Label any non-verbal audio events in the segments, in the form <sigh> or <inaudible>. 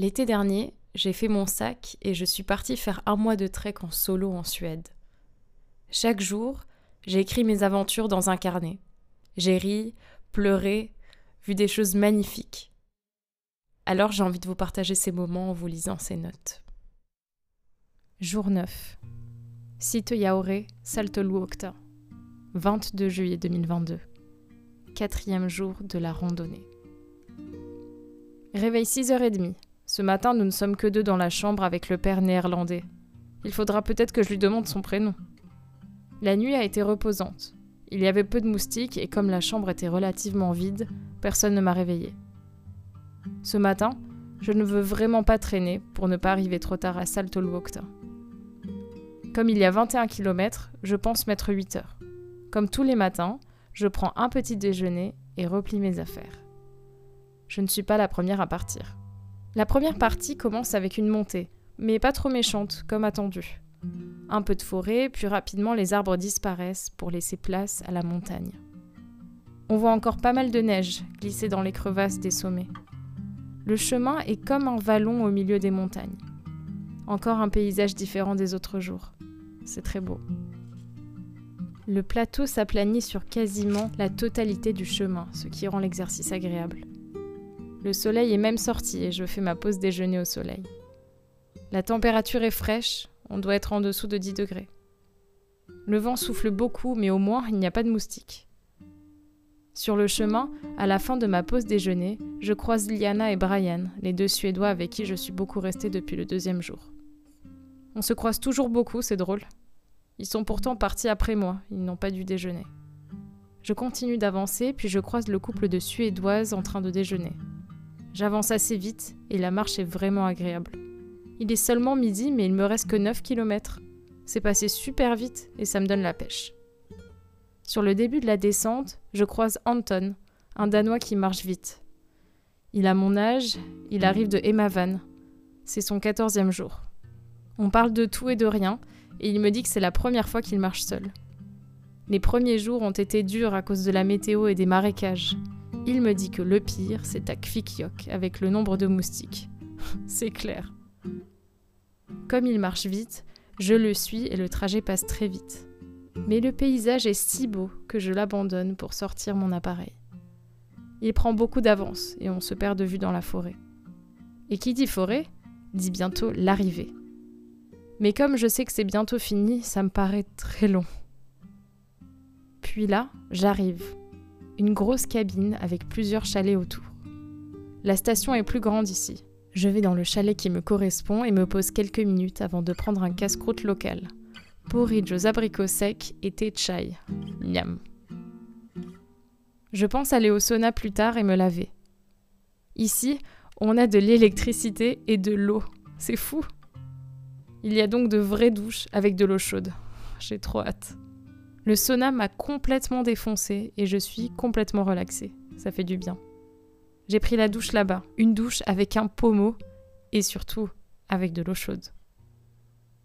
L'été dernier, j'ai fait mon sac et je suis partie faire un mois de trek en solo en Suède. Chaque jour, j'ai écrit mes aventures dans un carnet. J'ai ri, pleuré, vu des choses magnifiques. Alors j'ai envie de vous partager ces moments en vous lisant ces notes. Jour 9. Site Yaoré, Saltoluokta. 22 juillet 2022. Quatrième jour de la randonnée. Réveil 6h30. Ce matin, nous ne sommes que deux dans la chambre avec le père néerlandais. Il faudra peut-être que je lui demande son prénom. La nuit a été reposante. Il y avait peu de moustiques et comme la chambre était relativement vide, personne ne m'a réveillé. Ce matin, je ne veux vraiment pas traîner pour ne pas arriver trop tard à Saltolvokta. Comme il y a 21 km, je pense mettre 8 heures. Comme tous les matins, je prends un petit déjeuner et replie mes affaires. Je ne suis pas la première à partir. La première partie commence avec une montée, mais pas trop méchante, comme attendu. Un peu de forêt, puis rapidement les arbres disparaissent pour laisser place à la montagne. On voit encore pas mal de neige glisser dans les crevasses des sommets. Le chemin est comme un vallon au milieu des montagnes. Encore un paysage différent des autres jours. C'est très beau. Le plateau s'aplanit sur quasiment la totalité du chemin, ce qui rend l'exercice agréable. Le soleil est même sorti et je fais ma pause déjeuner au soleil. La température est fraîche, on doit être en dessous de 10 degrés. Le vent souffle beaucoup, mais au moins il n'y a pas de moustiques. Sur le chemin, à la fin de ma pause déjeuner, je croise Liana et Brian, les deux Suédois avec qui je suis beaucoup restée depuis le deuxième jour. On se croise toujours beaucoup, c'est drôle. Ils sont pourtant partis après moi, ils n'ont pas dû déjeuner. Je continue d'avancer, puis je croise le couple de Suédoises en train de déjeuner. J'avance assez vite et la marche est vraiment agréable. Il est seulement midi, mais il me reste que 9 km. C'est passé super vite et ça me donne la pêche. Sur le début de la descente, je croise Anton, un Danois qui marche vite. Il a mon âge, il arrive de Emavan. C'est son quatorzième jour. On parle de tout et de rien, et il me dit que c'est la première fois qu'il marche seul. Les premiers jours ont été durs à cause de la météo et des marécages. Il me dit que le pire, c'est à Kvikyok, avec le nombre de moustiques. <laughs> c'est clair. Comme il marche vite, je le suis et le trajet passe très vite. Mais le paysage est si beau que je l'abandonne pour sortir mon appareil. Il prend beaucoup d'avance et on se perd de vue dans la forêt. Et qui dit forêt dit bientôt l'arrivée. Mais comme je sais que c'est bientôt fini, ça me paraît très long. Puis là, j'arrive. Une grosse cabine avec plusieurs chalets autour. La station est plus grande ici. Je vais dans le chalet qui me correspond et me pose quelques minutes avant de prendre un casse-croûte local. Porridge aux abricots secs et thé chai. Miam. Je pense aller au sauna plus tard et me laver. Ici, on a de l'électricité et de l'eau. C'est fou. Il y a donc de vraies douches avec de l'eau chaude. J'ai trop hâte. Le sauna m'a complètement défoncé et je suis complètement relaxée. Ça fait du bien. J'ai pris la douche là-bas, une douche avec un pommeau et surtout avec de l'eau chaude.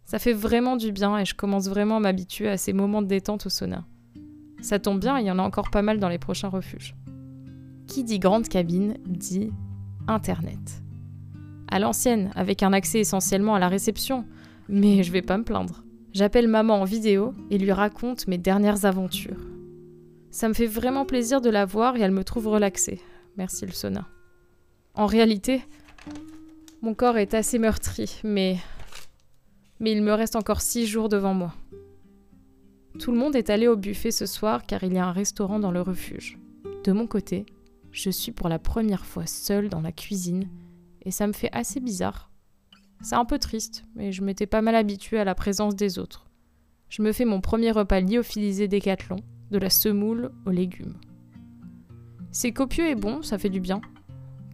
Ça fait vraiment du bien et je commence vraiment à m'habituer à ces moments de détente au sauna. Ça tombe bien, il y en a encore pas mal dans les prochains refuges. Qui dit grande cabine dit Internet. À l'ancienne, avec un accès essentiellement à la réception, mais je vais pas me plaindre. J'appelle maman en vidéo et lui raconte mes dernières aventures. Ça me fait vraiment plaisir de la voir et elle me trouve relaxée. Merci le sauna. En réalité, mon corps est assez meurtri, mais. Mais il me reste encore six jours devant moi. Tout le monde est allé au buffet ce soir car il y a un restaurant dans le refuge. De mon côté, je suis pour la première fois seule dans la cuisine et ça me fait assez bizarre. C'est un peu triste, mais je m'étais pas mal habituée à la présence des autres. Je me fais mon premier repas lyophilisé décathlon, de la semoule aux légumes. C'est copieux et bon, ça fait du bien.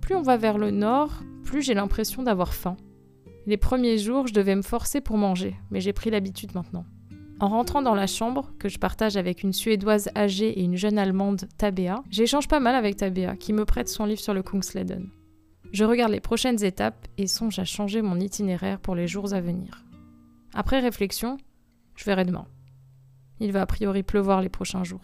Plus on va vers le nord, plus j'ai l'impression d'avoir faim. Les premiers jours, je devais me forcer pour manger, mais j'ai pris l'habitude maintenant. En rentrant dans la chambre, que je partage avec une Suédoise âgée et une jeune Allemande, Tabea, j'échange pas mal avec Tabea, qui me prête son livre sur le Kungsleden. Je regarde les prochaines étapes et songe à changer mon itinéraire pour les jours à venir. Après réflexion, je verrai demain. Il va a priori pleuvoir les prochains jours.